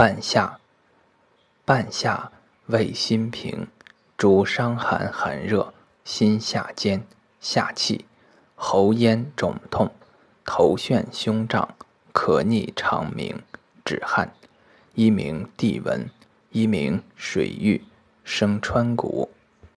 半夏，半夏味辛平，主伤寒寒热、心下坚、下气、喉咽肿痛、头眩胸胀、咳逆肠鸣、止汗。一名地文，一名水域，生川谷。